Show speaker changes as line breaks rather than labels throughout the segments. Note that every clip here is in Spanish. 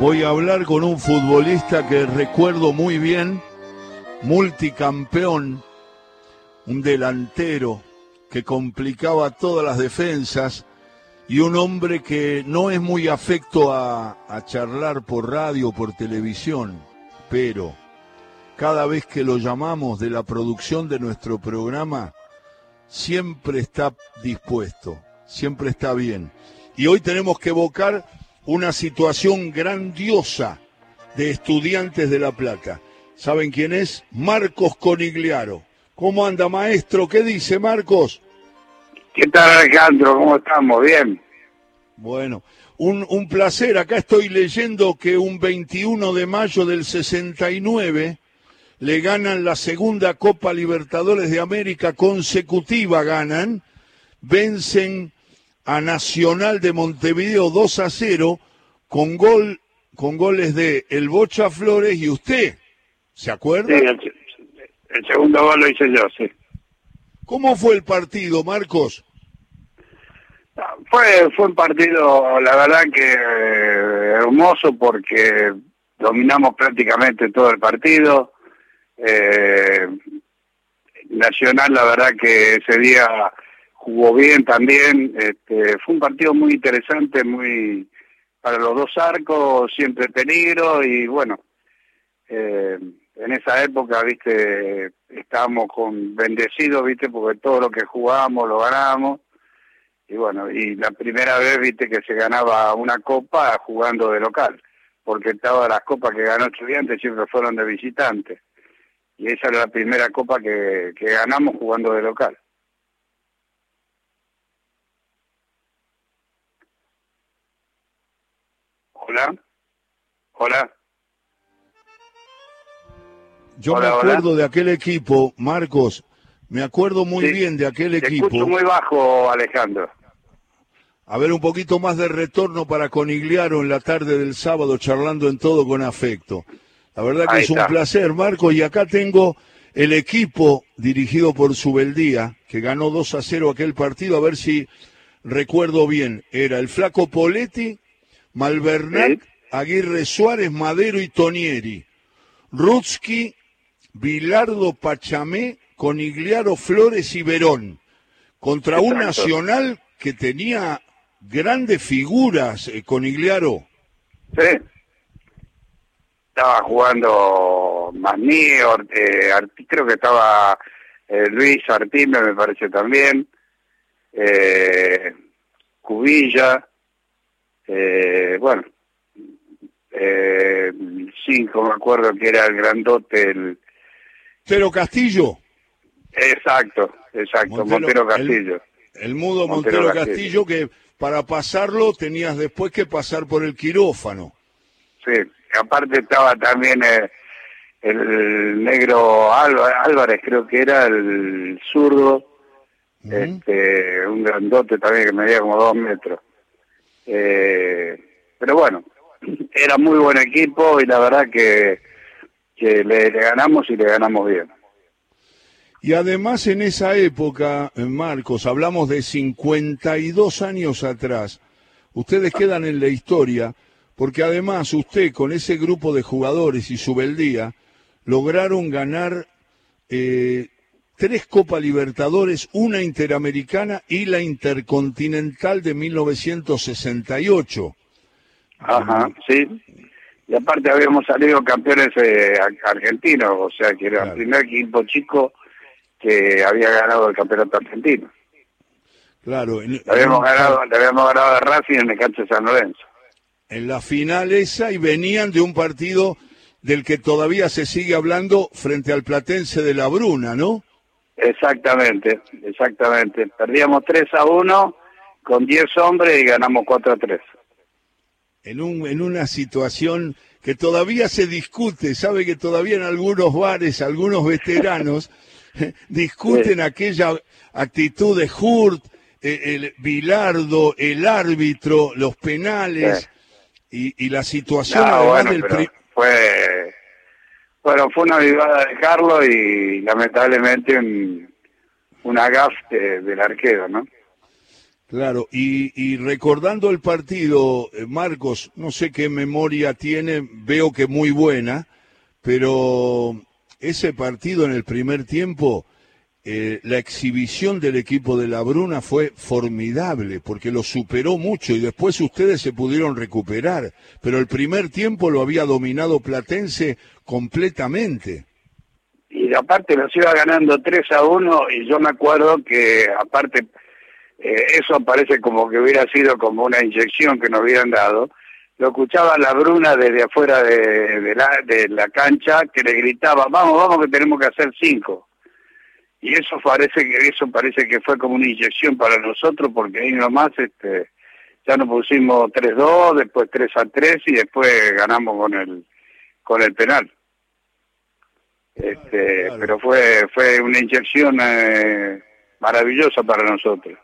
voy a hablar con un futbolista que recuerdo muy bien, multicampeón, un delantero que complicaba todas las defensas y un hombre que no es muy afecto a, charlar por radio o por televisión, pero cada vez que lo llamamos de la producción de nuestro programa, siempre está dispuesto, siempre está bien. Y hoy tenemos que evocar una situación grandiosa de estudiantes de La Plata. ¿Saben quién es? Marcos Conigliaro. ¿Cómo anda, maestro? ¿Qué dice Marcos?
¿Qué tal, Alejandro? ¿Cómo estamos? Bien.
Bueno, un, un placer. Acá estoy leyendo que un 21 de mayo del 69 le ganan la segunda Copa Libertadores de América consecutiva, ganan, vencen a Nacional de Montevideo 2 a 0 con gol con goles de El Bocha Flores y usted. ¿Se acuerda?
Sí, el, segundo gol lo hice yo, sí.
¿Cómo fue el partido, Marcos?
Fue, fue un partido, la verdad que eh, hermoso porque dominamos prácticamente todo el partido. Eh, Nacional, la verdad que ese día jugó bien también. Este, fue un partido muy interesante, muy para los dos arcos, siempre peligro y bueno, eh, en esa época, viste, estábamos con bendecidos, viste, porque todo lo que jugábamos lo ganábamos. Y bueno, y la primera vez, viste, que se ganaba una copa jugando de local, porque todas las copas que ganó Estudiantes siempre fueron de visitantes. Y esa era la primera copa que, que ganamos jugando de local. Hola. Hola.
Yo me acuerdo de aquel equipo, Marcos, me acuerdo muy bien de aquel
te
equipo.
Escucho muy bajo, Alejandro.
A ver, un poquito más de retorno para Conigliaro en la tarde del sábado, charlando en todo con afecto. La verdad que es un placer, Marcos, y acá tengo el equipo dirigido por Subeldía, que ganó 2 a 0 aquel partido, a ver si recuerdo bien. Era el flaco Poletti, Malvernac, Aguirre Suárez, Madero y Tonieri. Rutsky, Bilardo Pachamé, Conigliaro Flores y Verón. Contra un Nacional que tenía grandes figuras, eh, Conigliaro.
Sí. Estaba jugando Magnior, eh, creo que estaba eh, Luis Artime, me parece también. Eh, Cubilla. Eh, bueno, eh, cinco, me acuerdo que era el grandote, el...
Pero Castillo.
Exacto, exacto, Montero, Castillo.
El, mudo Montero, Castillo. que para pasarlo tenías después que pasar por el quirófano.
Sí, aparte estaba también eh, el negro Álvarez, creo que era el zurdo, este, un grandote también que medía como dos metros. Eh, pero bueno, era muy buen equipo y la verdad que, que le, ganamos y le ganamos bien.
Y además en esa época, Marcos, hablamos de 52 años atrás, ustedes quedan en la historia, porque además usted con ese grupo de jugadores y su beldía lograron ganar eh, tres Copa Libertadores, una Interamericana y la Intercontinental de 1968.
Ajá, sí. Y aparte habíamos salido campeones eh, argentinos, o sea que era el primer equipo chico que había ganado el campeonato argentino.
Claro.
habíamos, ganado, habíamos ganado de Racing en el cancha San Lorenzo.
En la final esa y venían de un partido del que todavía se sigue hablando frente al Platense de la Bruna, ¿no?
Exactamente, exactamente. Perdíamos 3 a 1 con 10 hombres y ganamos 4 a 3
en, un, en una situación que todavía se discute, sabe que todavía en algunos bares, algunos veteranos discuten aquella actitud de Hurt, eh, el Bilardo, el árbitro, los penales y, la situación
fue bueno fue una vivada de Carlos y lamentablemente un, una gaf del arquero, ¿no?
Claro, y, recordando el partido, eh, Marcos, no sé qué memoria tiene, veo que muy buena, pero ese partido en el primer tiempo, eh, la exhibición del equipo de la Bruna fue formidable, porque lo superó mucho y después ustedes se pudieron recuperar, pero el primer tiempo lo había dominado Platense completamente.
Y aparte nos iba ganando 3 a 1 y yo me acuerdo que aparte eh, eso parece como que hubiera sido como una inyección que nos hubieran dado. Lo escuchaba la Bruna desde afuera de, la, de la cancha que le gritaba, vamos, vamos que tenemos que hacer cinco. Y eso parece que eso parece que fue como una inyección para nosotros porque ahí nomás este, ya nos pusimos 3-2, después 3-3 y después ganamos con el con el penal. Este, pero fue fue una inyección eh, maravillosa para nosotros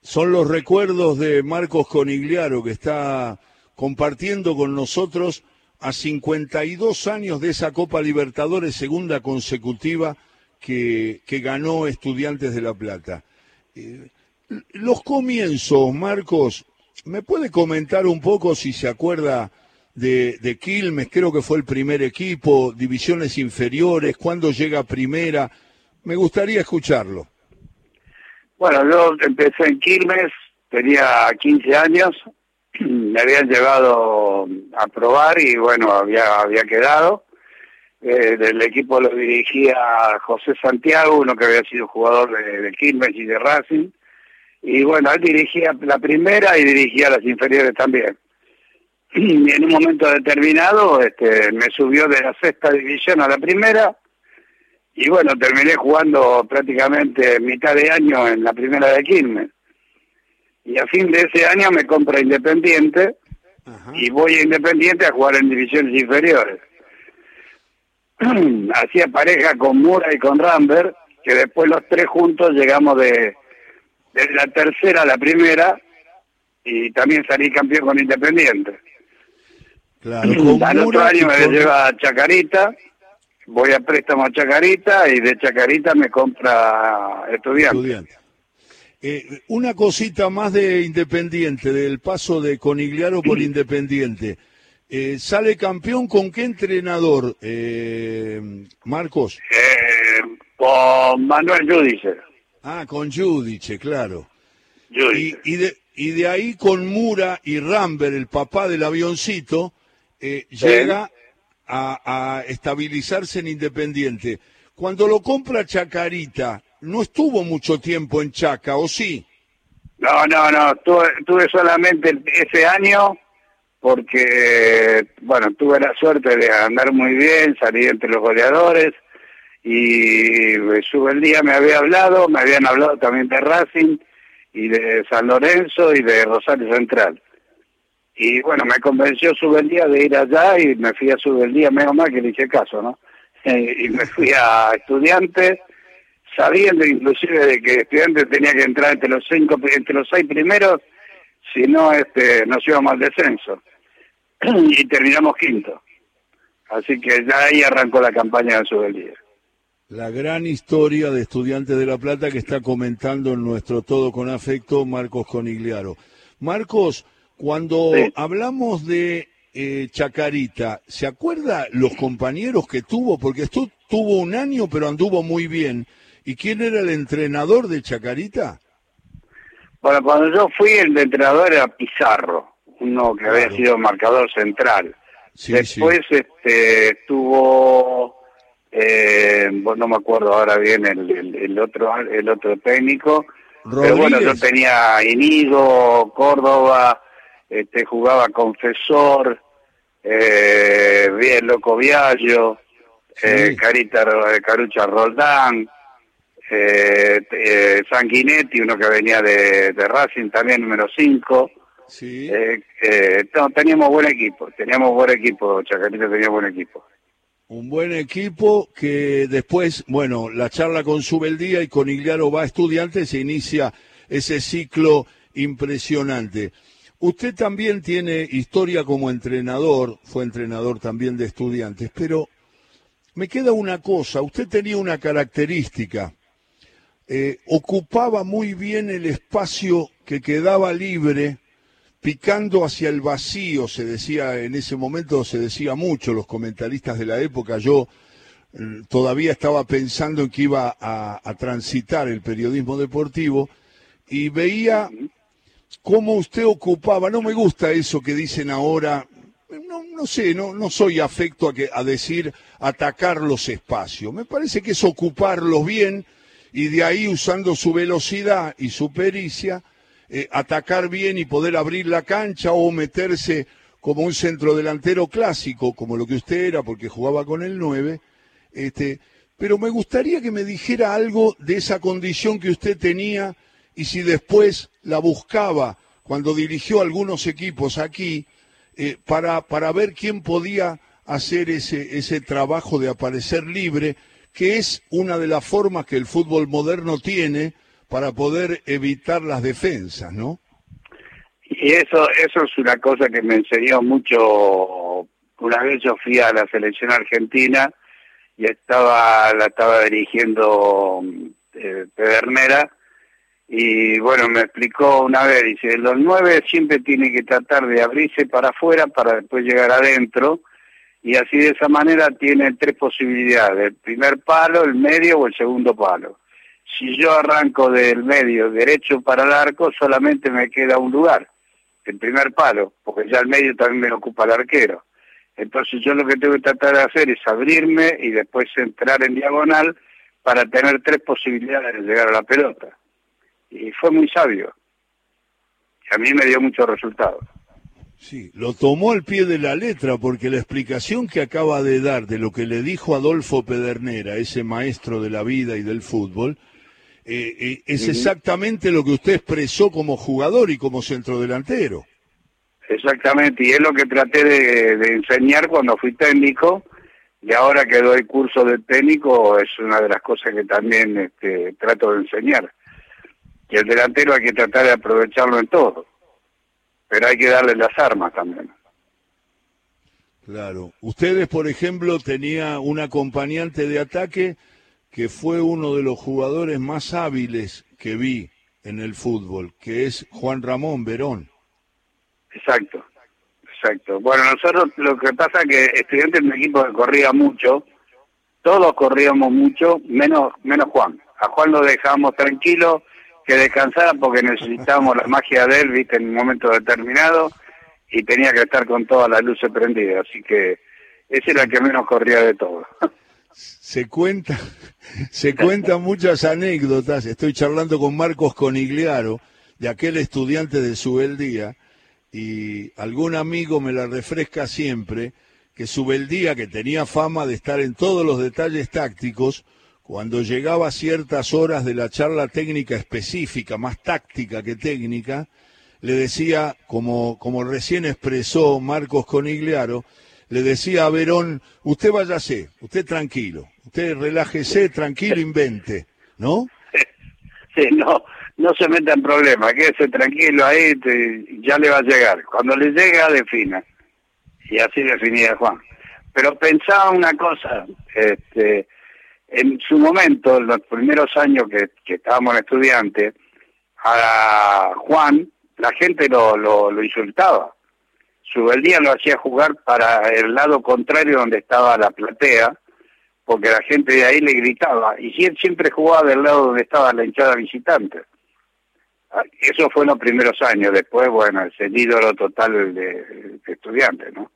son los recuerdos de Marcos Conigliaro que está compartiendo con nosotros a 52 años de esa Copa Libertadores segunda consecutiva que, ganó Estudiantes de La Plata. Eh, los comienzos, Marcos, ¿me puede comentar un poco si se acuerda de, de Quilmes? Creo que fue el primer equipo, divisiones inferiores, cuándo llega primera. Me gustaría escucharlo.
Bueno, yo empecé en Quilmes, tenía 15 años, me habían llevado a probar y bueno, había, había quedado. Eh, del equipo lo dirigía José Santiago, uno que había sido jugador de, de Quilmes y de Racing. Y bueno, él dirigía la primera y dirigía las inferiores también. Y en un momento determinado este, me subió de la sexta división a la primera y bueno, terminé jugando prácticamente mitad de año en la primera de Quilmes. Y a fin de ese año me compra Independiente y voy a Independiente a jugar en divisiones inferiores. Hacía pareja con Mura y con Rambert, que después los tres juntos llegamos de, de la tercera a la primera y también salí campeón con Independiente. Claro, Al otro año me lleva a Chacarita voy a préstamo a Chacarita y de Chacarita me compra estudiante.
Eh, una cosita más de Independiente, del paso de Conigliaro por Independiente. Eh, ¿Sale campeón con qué entrenador, eh, Marcos?
con Manuel Judice.
Ah, con Judice, claro. Y, de, y de ahí con Mura y Rambert, el papá del avioncito, llega a, estabilizarse en Independiente. Cuando lo compra Chacarita, no estuvo mucho tiempo en Chaca, ¿o sí?
No, no, no, tuve, solamente ese año porque, bueno, tuve la suerte de andar muy bien, salir entre los goleadores y sube el día me había hablado, me habían hablado también de Racing y de San Lorenzo y de Rosario Central. Y bueno, me convenció día de ir allá y me fui a día menos mal que le hice caso, ¿no? y me fui a estudiante, sabiendo inclusive de que estudiante tenía que entrar entre los cinco, entre los seis primeros, si no este, nos íbamos al descenso. y terminamos quinto. Así que ya ahí arrancó la campaña de día
La gran historia de Estudiantes de La Plata que está comentando en nuestro Todo con Afecto Marcos Conigliaro. Marcos, cuando hablamos de eh, Chacarita, ¿se acuerda los compañeros que tuvo? Porque esto tuvo un año, pero anduvo muy bien. ¿Y quién era el entrenador de Chacarita?
Bueno, cuando yo fui, el entrenador era Pizarro, uno que había sido marcador central. Después este estuvo, eh, no me acuerdo ahora bien el, otro el otro técnico, pero bueno, yo tenía Inigo, Córdoba, este, jugaba Confesor, eh, bien Loco Viallo, eh, Carita, Carucha Roldán, eh, eh, Sanguinetti, uno que venía de, Racing también, número 5. Sí. teníamos buen equipo, teníamos buen equipo, Chacarita tenía buen equipo.
Un buen equipo que después, bueno, la charla con Subeldía y con Igliaro va a estudiantes, se inicia ese ciclo impresionante. Usted también tiene historia como entrenador, fue entrenador también de estudiantes, pero me queda una cosa, usted tenía una característica. Eh, ocupaba muy bien el espacio que quedaba libre, picando hacia el vacío, se decía en ese momento, se decía mucho, los comentaristas de la época, yo eh, todavía estaba pensando en que iba a transitar el periodismo deportivo y veía cómo usted ocupaba, no me gusta eso que dicen ahora, no, sé, no, no soy afecto a, que, a decir atacar los espacios, me parece que es ocuparlos bien y de ahí usando su velocidad y su pericia, eh, atacar bien y poder abrir la cancha o meterse como un centrodelantero clásico, como lo que usted era, porque jugaba con el 9, este, pero me gustaría que me dijera algo de esa condición que usted tenía y si después la buscaba cuando dirigió algunos equipos aquí eh, para, para ver quién podía hacer ese, ese trabajo de aparecer libre, que es una de las formas que el fútbol moderno tiene para poder evitar las defensas, ¿no?
Y eso, eso es una cosa que me enseñó mucho. Una vez yo fui a la selección argentina y estaba, la estaba dirigiendo eh, Pedernera y bueno, me explicó una vez, dice, los nueve siempre tienen que tratar de abrirse para afuera para después llegar adentro y así de esa manera tienen tres posibilidades, el primer palo, el medio o el segundo palo. Si yo arranco del medio derecho para el arco, solamente me queda un lugar, el primer palo, porque ya el medio también me ocupa el arquero. Entonces yo lo que tengo que tratar de hacer es abrirme y después entrar en diagonal para tener tres posibilidades de llegar a la pelota y fue muy sabio. Y a mí me dio muchos resultados.
Sí, lo tomó al pie de la letra porque la explicación que acaba de dar de lo que le dijo Adolfo Pedernera, ese maestro de la vida y del fútbol, eh, eh, es exactamente lo que usted expresó como jugador y como centrodelantero.
Exactamente, y es lo que traté de, enseñar cuando fui técnico, y ahora que doy curso de técnico es una de las cosas que también este, trato de enseñar. Y el delantero hay que tratar de aprovecharlo en todo, pero hay que darle las armas también.
Claro. Ustedes, por ejemplo, tenía un acompañante de ataque que fue uno de los jugadores más hábiles que vi en el fútbol, que es Juan Ramón Verón.
Exacto, exacto. Bueno, nosotros lo que pasa es que estudiantes en un equipo que corría mucho, todos corríamos mucho, menos menos Juan. A Juan lo dejábamos tranquilo, que descansara porque necesitábamos la magia de él, viste, en un momento determinado y tenía que estar con todas las luces prendidas, así que ese era el que menos corría de todo.
Se cuenta, se cuentan muchas anécdotas. Estoy charlando con Marcos Conigliaro, de aquel estudiante de Subeldía, y algún amigo me la refresca siempre, que Subeldía, que tenía fama de estar en todos los detalles tácticos, cuando llegaba a ciertas horas de la charla técnica específica, más táctica que técnica, le decía, como, como recién expresó Marcos Conigliaro, le decía a Verón, usted váyase, usted tranquilo, usted relájese, tranquilo, invente, ¿no?
Sí, no, no se meta en problemas, quédese tranquilo ahí, ya le va a llegar. Cuando le llega, defina. Y así definía Juan. Pero pensaba una cosa, este, en su momento, en los primeros años que, estábamos en estudiante, a Juan la gente lo, lo, insultaba. Su día lo hacía jugar para el lado contrario donde estaba la platea, porque la gente de ahí le gritaba. Y él siempre jugaba del lado donde estaba la hinchada visitante. Ah, eso fue en los primeros años. Después, bueno, es el ídolo total de, de estudiante, ¿no?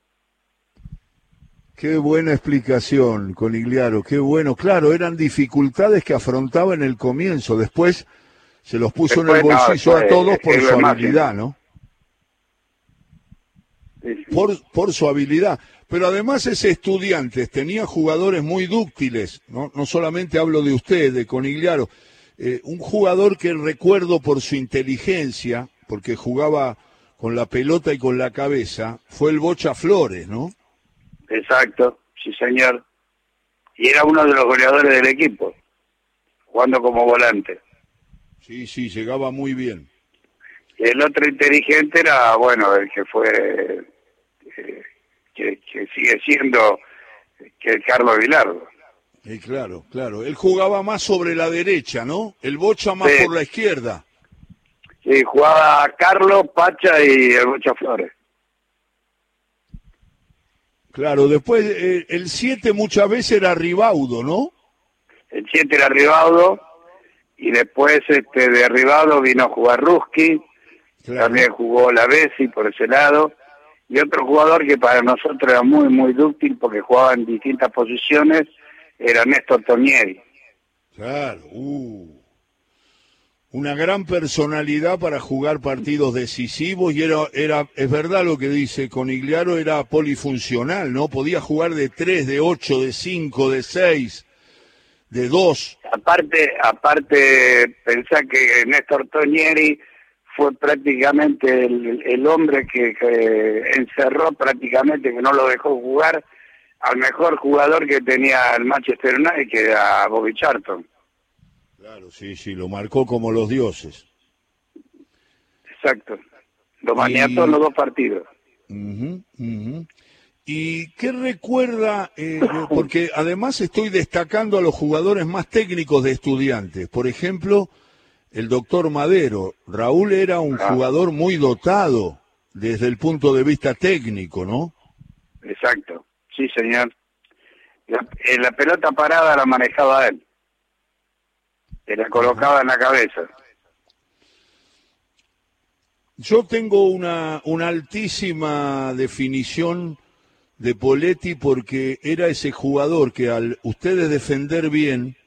Qué buena explicación, Conigliaro, qué bueno. Claro, eran dificultades que afrontaba en el comienzo, después se los puso en el bolsillo a todos por su habilidad, ¿no? Por, por su habilidad. Pero además ese estudiante tenía jugadores muy dúctiles, no, no solamente hablo de usted, de Conigliaro, eh, un jugador que recuerdo por su inteligencia, porque jugaba con la pelota y con la cabeza, fue el Bocha Flores, ¿no?
Exacto, sí señor. Y era uno de los goleadores del equipo, jugando como volante.
Sí, sí, llegaba muy bien.
Y el otro inteligente era, bueno, el que fue, eh, que, sigue siendo que Carlos Vilardo.
Y claro, claro. Él jugaba más sobre la derecha, ¿no? El Bocha más por la izquierda.
Sí, jugaba Carlos, Pacha y el Bocha Flores.
Claro, después eh, el 7 muchas veces era Ribaudo, ¿no?
El 7 era Ribaudo y después este de Ribaudo vino a jugar Ruski, también jugó la Bessi por ese lado y otro jugador que para nosotros era muy muy útil porque jugaba en distintas posiciones era Néstor Tonieri.
Claro, uh una gran personalidad para jugar partidos decisivos y era, era, es verdad lo que dice Conigliaro, era polifuncional, ¿no? Podía jugar de tres, de ocho, de cinco, de seis, de dos.
Aparte, aparte, pensá que Néstor Tonieri fue prácticamente el, hombre que, encerró prácticamente, que no lo dejó jugar, al mejor jugador que tenía el Manchester United, que era Bobby Charlton.
Claro, sí, sí, lo marcó como los dioses.
Exacto. Lo maniató en los dos partidos.
¿Y qué recuerda? Eh, porque además estoy destacando a los jugadores más técnicos de estudiantes. Por ejemplo, el doctor Madero. Raúl era un ah. jugador muy dotado desde el punto de vista técnico, ¿no?
Exacto, sí, señor. La, eh, la pelota parada la manejaba él se la colocaba en la cabeza.
Yo tengo una, altísima definición de Poletti porque era ese jugador que al ustedes defender bien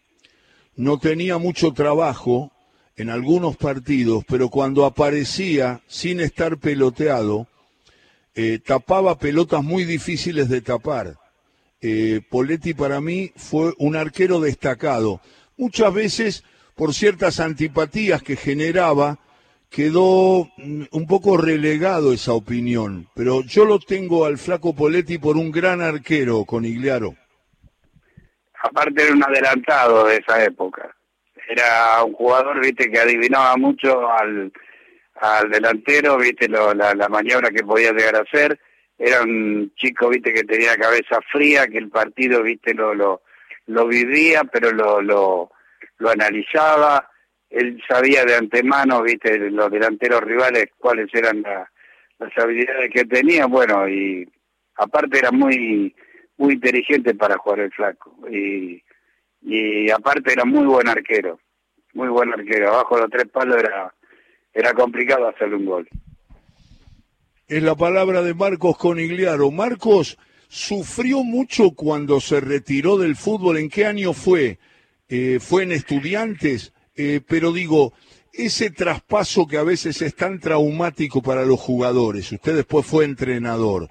no tenía mucho trabajo en algunos partidos, pero cuando aparecía sin estar peloteado, eh, tapaba pelotas muy difíciles de tapar. Eh, Poletti para mí fue un arquero destacado. Muchas veces por ciertas antipatías que generaba, quedó mm, un poco relegado esa opinión. Pero yo lo tengo al flaco Poletti por un gran arquero con Igliaro.
Aparte era un adelantado de esa época. Era un jugador, viste, que adivinaba mucho al, al delantero, viste, la, la, maniobra que podía llegar a hacer. Era un chico, viste, que tenía cabeza fría, que el partido, viste, lo, lo, lo vivía, pero lo, lo, lo analizaba, él sabía de antemano, viste, los delanteros rivales cuáles eran las habilidades que tenía, bueno, y aparte era muy muy inteligente para jugar el flaco y, y aparte era muy buen arquero, muy buen arquero, abajo los tres palos era era complicado hacerle un gol.
Es la palabra de Marcos Conigliaro. Marcos sufrió mucho cuando se retiró del fútbol. ¿En qué año fue? Eh, fue en estudiantes, eh, pero digo, ese traspaso que a veces es tan traumático para los jugadores, usted después fue entrenador,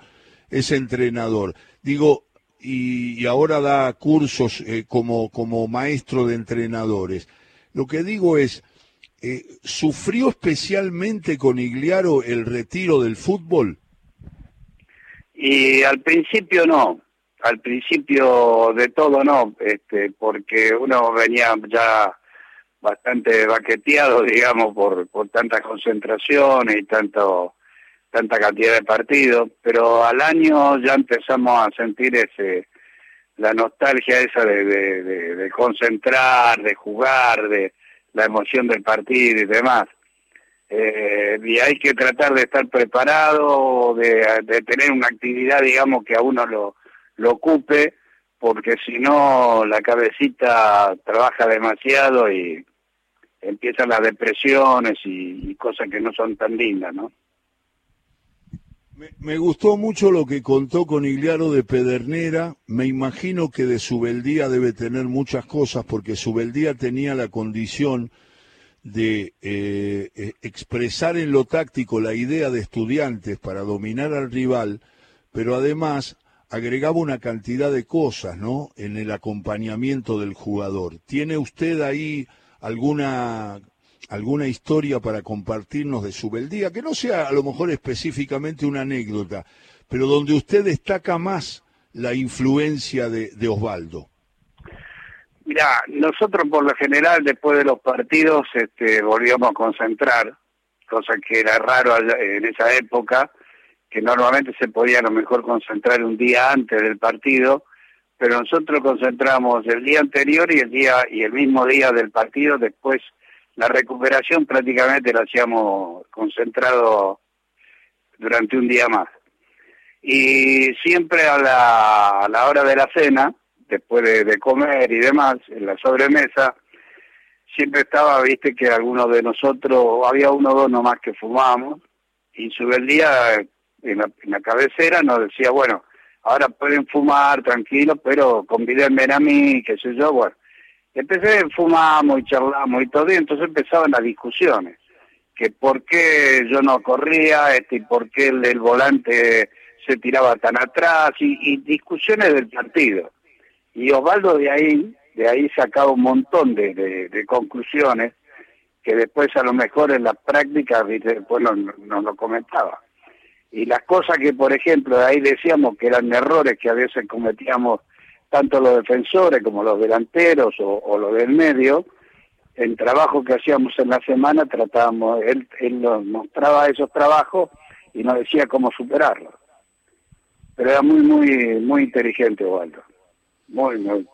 es entrenador, digo, y, ahora da cursos eh, como, como maestro de entrenadores. Lo que digo es, ¿sufrió especialmente con Igliaro el retiro del fútbol?
Y al principio no, al principio de todo no, este, porque uno venía ya bastante baqueteado, digamos, por, por tantas concentraciones y tanto tanta cantidad de partidos, pero al año ya empezamos a sentir ese la nostalgia esa de, de, concentrar, de jugar, de la emoción del partido y demás. Eh, y hay que tratar de estar preparado, de, de tener una actividad, digamos, que a uno lo, lo ocupe, porque si no la cabecita trabaja demasiado y empiezan las depresiones y, cosas que no son tan lindas, ¿no?
Me, gustó mucho lo que contó con Igliaro de Pedernera. Me imagino que de Subeldía debe tener muchas cosas, porque Subeldía tenía la condición de eh, eh, expresar en lo táctico la idea de estudiantes para dominar al rival, pero además agregaba una cantidad de cosas, ¿no? En el acompañamiento del jugador. ¿Tiene usted ahí alguna alguna historia para compartirnos de su beldía, que no sea a lo mejor específicamente una anécdota, pero donde usted destaca más la influencia de, Osvaldo?
Mira, nosotros por lo general después de los partidos este, volvíamos a concentrar, cosa que era raro en esa época, que normalmente se podía a lo mejor concentrar un día antes del partido, pero nosotros concentramos el día anterior y el día y el mismo día del partido, después la recuperación prácticamente la hacíamos concentrado durante un día más. Y siempre a la, hora de la cena, después de, comer y demás, en la sobremesa, siempre estaba, viste, que algunos de nosotros, había uno o dos nomás que fumábamos, y su el día en la, cabecera nos decía, bueno, ahora pueden fumar tranquilos, pero convídenme a mí, qué sé yo, bueno. Empecé, fumamos y charlamos y todo, y entonces empezaban las discusiones, que por qué yo no corría, este, y por qué el, volante se tiraba tan atrás, y, discusiones del partido. Y Osvaldo de ahí, de ahí sacaba un montón de, de, conclusiones que después a lo mejor en la práctica después nos no lo comentaba y las cosas que, por ejemplo, ahí decíamos que eran errores que a veces cometíamos tanto los defensores como los delanteros o, los del medio, en trabajo que hacíamos en la semana tratábamos, él, él nos mostraba esos trabajos y nos decía cómo superarlos. Pero era muy, muy, muy inteligente, Waldo. Muy, muy.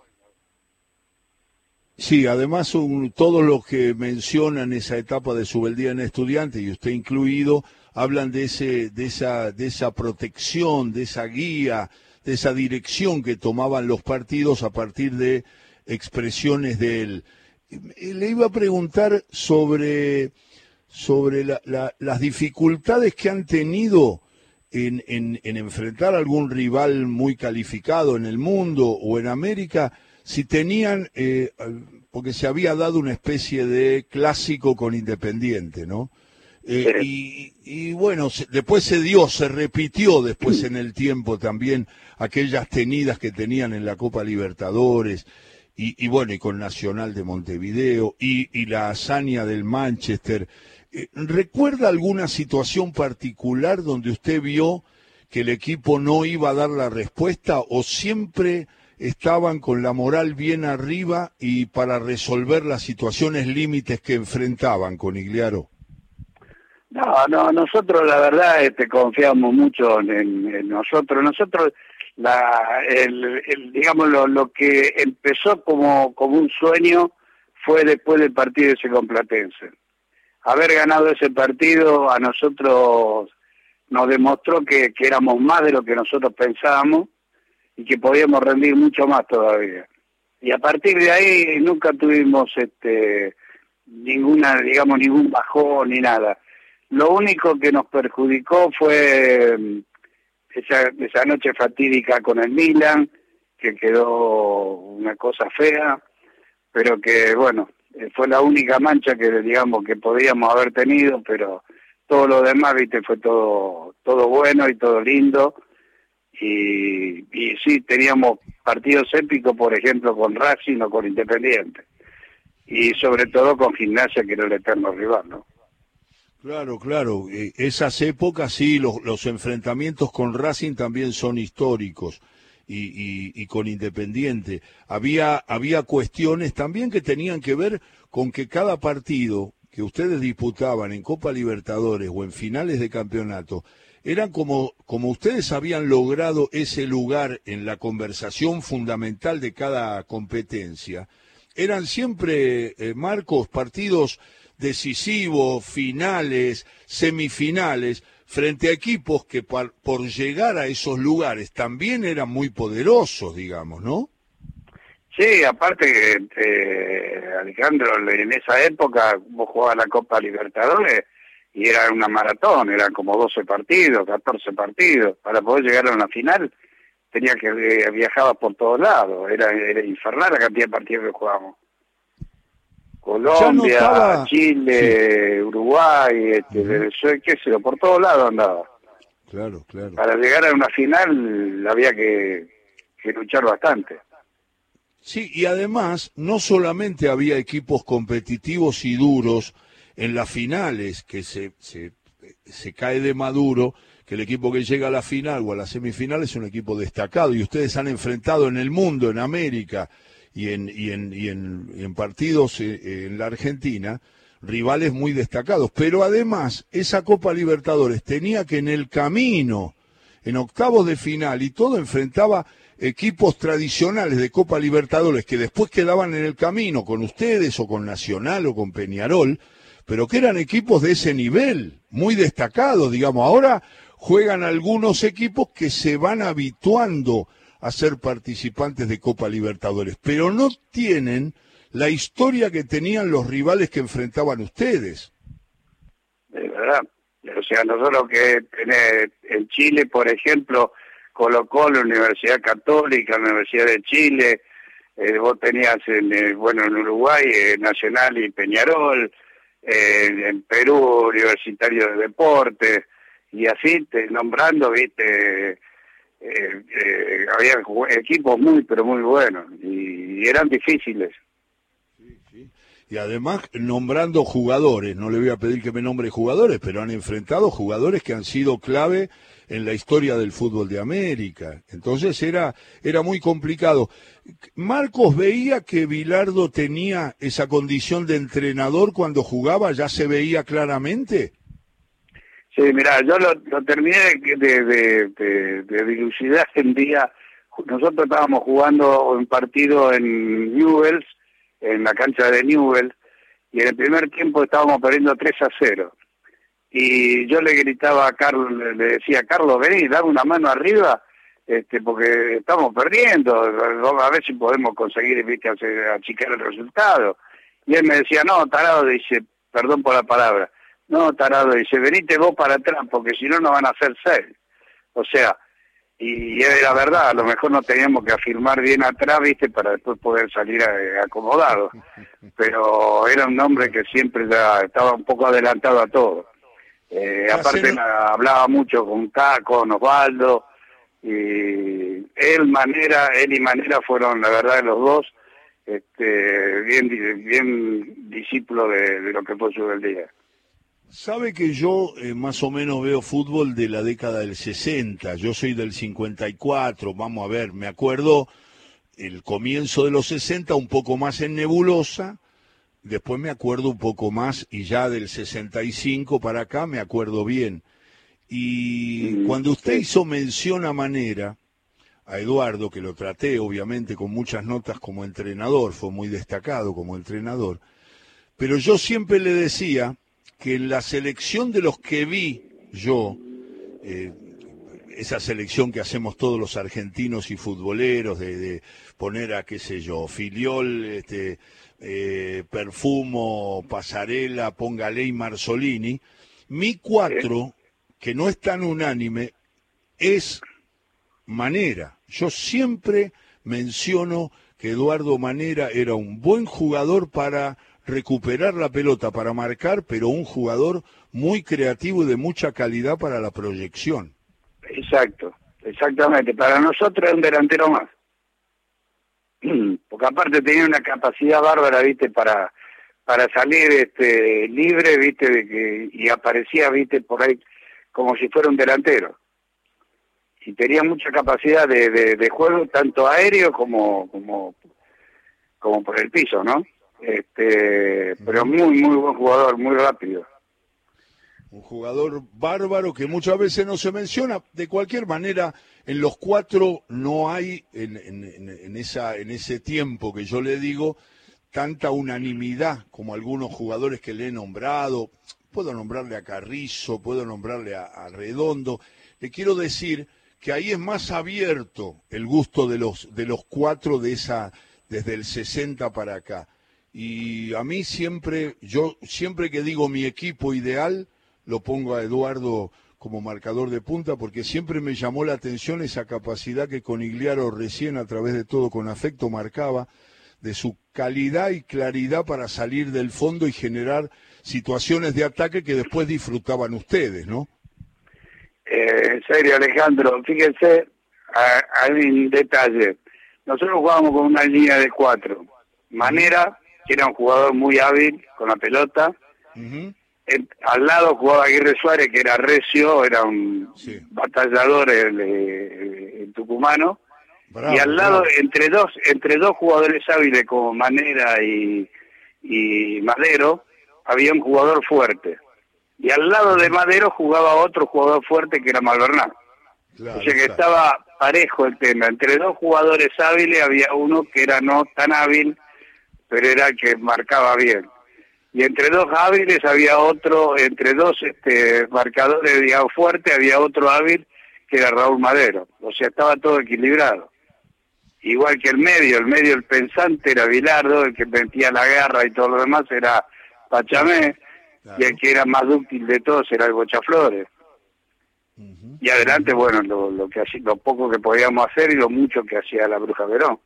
Sí, además todos los que mencionan esa etapa de su en estudiante, y usted incluido, hablan de, ese, de, esa, de esa protección, de esa guía, de esa dirección que tomaban los partidos a partir de expresiones de él. Le iba a preguntar sobre, sobre las dificultades que han tenido en, en, en, enfrentar a algún rival muy calificado en el mundo o en América, si tenían, eh, porque se había dado una especie de clásico con Independiente, ¿no? Eh, y, bueno, después se dio, se repitió después en el tiempo también aquellas tenidas que tenían en la Copa Libertadores, y, bueno, y con Nacional de Montevideo, y, la hazaña del Manchester. Eh, ¿Recuerda alguna situación particular donde usted vio que el equipo no iba a dar la respuesta o siempre estaban con la moral bien arriba y para resolver las situaciones límites que enfrentaban con Igliaro?
No, no, nosotros la verdad este, confiamos mucho en, nosotros. Nosotros, la, el, digamos, lo, que empezó como, como un sueño fue después del partido ese Complatense. Haber ganado ese partido a nosotros nos demostró que, que éramos más de lo que nosotros pensábamos y que podíamos rendir mucho más todavía. Y a partir de ahí nunca tuvimos este ninguna, digamos, ningún bajón ni nada lo único que nos perjudicó fue mm, esa, esa noche fatídica con el Milan, que quedó una cosa fea, pero que bueno, eh, fue la única mancha que digamos que podíamos haber tenido, pero todo lo demás, viste, fue todo todo bueno y todo lindo. Y, y sí, teníamos partidos épicos, por ejemplo, con Racing o con Independiente. Y sobre todo con Gimnasia, que era el eterno rival, ¿no?
Claro, claro. Eh, esas épocas, sí, los, enfrentamientos con Racing también son históricos y, con Independiente. Había, había cuestiones también que tenían que ver con que cada partido que ustedes disputaban en Copa Libertadores o en finales de campeonato, eran como, como ustedes habían logrado ese lugar en la conversación fundamental de cada competencia, eran siempre, eh, Marcos, partidos decisivos, finales, semifinales, frente a equipos que por, llegar a esos lugares también eran muy poderosos, digamos, ¿no?
Sí, aparte, eh, Alejandro, en esa época vos jugabas la Copa Libertadores y era una maratón, eran como 12 partidos, 14 partidos. Para poder llegar a una final tenía que eh, viajar por todos lados, era, era infernal la cantidad de partidos que jugábamos. Colombia, Chile, Uruguay, este, qué sé por todos lados andaba.
Claro, claro.
Para llegar a una final había que, luchar bastante.
Sí, y además no solamente había equipos competitivos y duros en las finales, que se, se, se cae de maduro, que el equipo que llega a la final o a la semifinal es un equipo destacado y ustedes han enfrentado en el mundo, en América, y en, y en, y en, partidos eh, en la Argentina, rivales muy destacados. Pero además, esa Copa Libertadores tenía que en el camino, en octavos de final y todo, enfrentaba equipos tradicionales de Copa Libertadores que después quedaban en el camino con ustedes o con Nacional o con Peñarol, pero que eran equipos de ese nivel, muy destacados, digamos. Ahora juegan algunos equipos que se van habituando a ser participantes de Copa Libertadores, pero no tienen la historia que tenían los rivales que enfrentaban ustedes.
De verdad. O sea, nosotros que en Chile, por ejemplo, colocó la Universidad Católica, la Universidad de Chile, eh, vos tenías, en, eh, bueno, en Uruguay, eh, Nacional y Peñarol, en Perú, Universitario de Deportes, y así te, nombrando, viste, había equipos muy, pero muy buenos, y eran difíciles
y además nombrando jugadores, no le voy a pedir que me nombre jugadores, pero han enfrentado jugadores que han sido clave en la historia del fútbol de América. Entonces era, era muy complicado. Marcos veía que Bilardo tenía esa condición de entrenador cuando jugaba, ya se veía claramente.
Sí, mira, yo lo, terminé de, de, de, dilucidar en día. Nosotros estábamos jugando un partido en Newells en la cancha de Newell y en el primer tiempo estábamos perdiendo 3 a 0. Y yo le gritaba a Carlos, le decía, Carlos, vení, dame una mano arriba, este, porque estamos perdiendo, a ver si podemos conseguir ¿viste, achicar el resultado. Y él me decía, no, tarado, dice, perdón por la palabra, no, tarado, dice, venite vos para atrás, porque si no, no van a hacer seis. O sea, y era verdad, a lo mejor no teníamos que afirmar bien atrás, viste, para después poder salir eh, acomodado. Pero era un hombre que siempre ya estaba un poco adelantado a todo. Eh, aparte hablaba mucho con Caco, con Osvaldo, y él, Manera, él y Manera fueron, la verdad, los dos, este, bien, bien discípulos de, de lo que fue su del día.
Sabe que yo eh, más o menos veo fútbol de la década del 60, yo soy del 54, vamos a ver, me acuerdo el comienzo de los 60 un poco más en nebulosa, después me acuerdo un poco más y ya del 65 para acá me acuerdo bien. Y cuando usted hizo mención a manera, a Eduardo, que lo traté obviamente con muchas notas como entrenador, fue muy destacado como entrenador, pero yo siempre le decía, que en la selección de los que vi yo, eh, esa selección que hacemos todos los argentinos y futboleros, de, poner a, qué sé yo, Filiol, este, eh, Perfumo, Pasarela, Póngale y Marzolini, mi cuatro, que no es tan unánime, es Manera. Yo siempre menciono que Eduardo Manera era un buen jugador para recuperar la pelota para marcar, pero un jugador muy creativo y de mucha calidad para la proyección.
Exacto, exactamente. Para nosotros es un delantero más. Porque aparte tenía una capacidad bárbara, viste, para para salir este libre, viste, de que, y aparecía, viste, por ahí como si fuera un delantero. Y tenía mucha capacidad de, de juego, tanto aéreo como, como, como por el piso, ¿no? Este, pero muy, muy buen jugador, muy rápido.
Un jugador bárbaro que muchas veces no se menciona. De cualquier manera, en los cuatro no hay, en, en, esa, en ese tiempo que yo le digo, tanta unanimidad como algunos jugadores que le he nombrado. Puedo nombrarle a Carrizo, puedo nombrarle a, a Redondo. Le quiero decir que ahí es más abierto el gusto de los, de los cuatro de esa, desde el 60 para acá y a mí siempre, yo siempre que digo mi equipo ideal, lo pongo a Eduardo como marcador de punta porque siempre me llamó la atención esa capacidad que Conigliaro recién a través de todo con afecto marcaba de su calidad y claridad para salir del fondo y generar situaciones de ataque que después disfrutaban ustedes, ¿no?
Eh, en serio, Alejandro, fíjense, hay un detalle. Nosotros jugábamos con una línea de cuatro. Manera, era un jugador muy hábil con la pelota. al lado jugaba Aguirre Suárez, que era recio, era un batallador el, tucumano. y al lado, entre dos entre dos jugadores hábiles como Manera y, y Madero, había un jugador fuerte. Y al lado de Madero jugaba otro jugador fuerte que era Malvernal. o sea que estaba parejo el tema. Entre dos jugadores hábiles había uno que era no tan hábil, pero era el que marcaba bien. Y entre dos hábiles había otro, entre dos este, marcadores, digamos, fuertes, había otro hábil que era Raúl Madero. O sea, estaba todo equilibrado. Igual que el medio, el medio, el pensante era Bilardo, el que metía la guerra y todo lo demás era Pachamé, y el que era más útil de todos era el Bochaflores. Y adelante, bueno, lo, lo, que lo poco que podíamos hacer y lo mucho que hacía la Bruja Verón.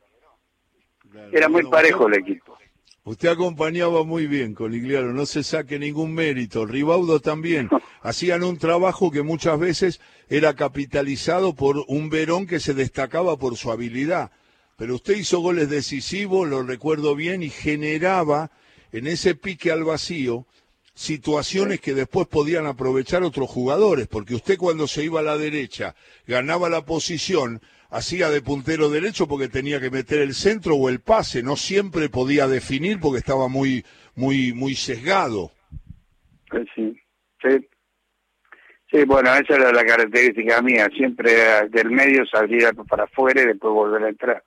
Era muy parejo el equipo.
Usted acompañaba muy bien con Igliaro, no se saque ningún mérito. Ribaudo también. Hacían un trabajo que muchas veces era capitalizado por un Verón que se destacaba por su habilidad. Pero usted hizo goles decisivos, lo recuerdo bien, y generaba en ese pique al vacío situaciones que después podían aprovechar otros jugadores, porque usted cuando se iba a la derecha ganaba la posición, hacía de puntero derecho porque tenía que meter el centro o el pase, no siempre podía definir porque estaba muy muy muy sesgado.
Sí, sí. Sí, bueno, esa era la característica mía, siempre del medio salir para afuera y después volver a entrar.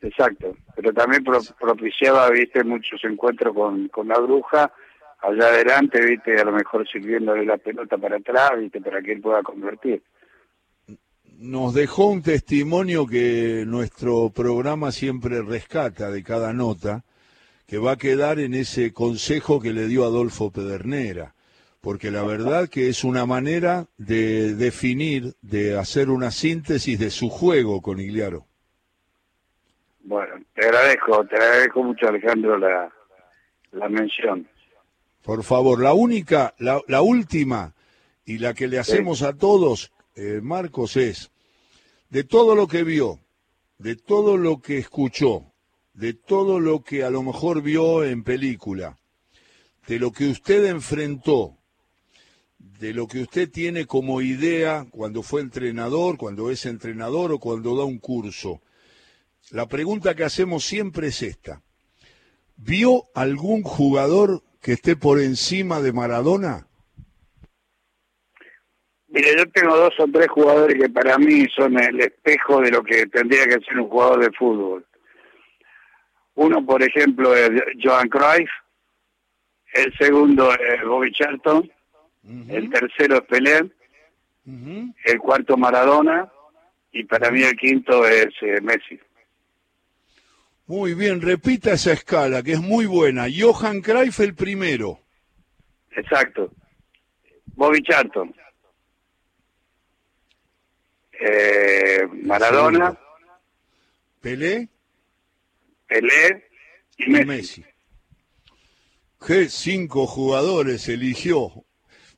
Exacto, pero también propiciaba, viste, muchos encuentros con, con la bruja, allá adelante, viste, a lo mejor sirviéndole la pelota para atrás, viste, para que él pueda convertir.
Nos dejó un testimonio que nuestro programa siempre rescata de cada nota, que va a quedar en ese consejo que le dio Adolfo Pedernera, porque la verdad que es una manera de definir, de hacer una síntesis de su juego con Igliaro.
Bueno, te agradezco, te agradezco mucho Alejandro la, la mención.
Por favor, la única, la, la última y la que le hacemos a todos, eh, Marcos, es de todo lo que vio, de todo lo que escuchó, de todo lo que a lo mejor vio en película, de lo que usted enfrentó, de lo que usted tiene como idea cuando fue entrenador, cuando es entrenador o cuando da un curso. La pregunta que hacemos siempre es esta. ¿Vio algún jugador que esté por encima de Maradona?
Mire, yo tengo dos o tres jugadores que para mí son el espejo de lo que tendría que ser un jugador de fútbol. Uno, por ejemplo, es Johan Cruyff, el segundo es Bobby Charlton, el tercero es Pelé, el cuarto Maradona y para mí el quinto es eh, Messi.
Muy bien, repita esa escala, que es muy buena. Johan Cruyff el primero.
Exacto. Bobby Charlton. Eh, Maradona.
Pelé.
Pelé y Messi.
¿Qué cinco jugadores eligió?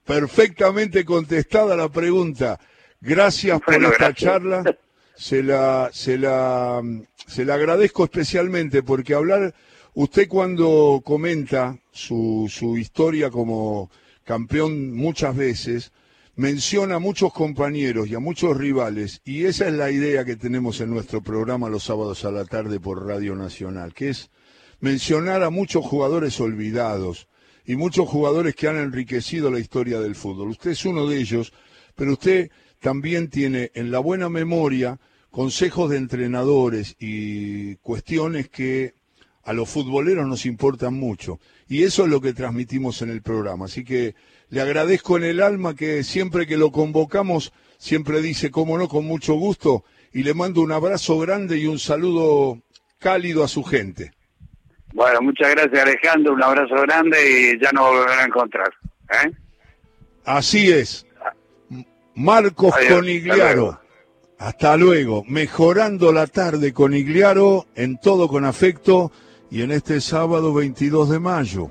Perfectamente contestada la pregunta. Gracias por esta charla. Se la, se la se la agradezco especialmente porque hablar, usted cuando comenta su, su historia como campeón muchas veces, menciona a muchos compañeros y a muchos rivales, y esa es la idea que tenemos en nuestro programa los sábados a la tarde por Radio Nacional, que es mencionar a muchos jugadores olvidados y muchos jugadores que han enriquecido la historia del fútbol. Usted es uno de ellos, pero usted también tiene en la buena memoria consejos de entrenadores y cuestiones que a los futboleros nos importan mucho. Y eso es lo que transmitimos en el programa. Así que le agradezco en el alma que siempre que lo convocamos, siempre dice, cómo no, con mucho gusto, y le mando un abrazo grande y un saludo cálido a su gente.
Bueno, muchas gracias Alejandro, un abrazo grande y ya nos volverán a encontrar. ¿eh?
Así es. Marcos Conigliaro. Hasta luego. Mejorando la tarde con Igliaro, en todo con afecto y en este sábado 22 de mayo.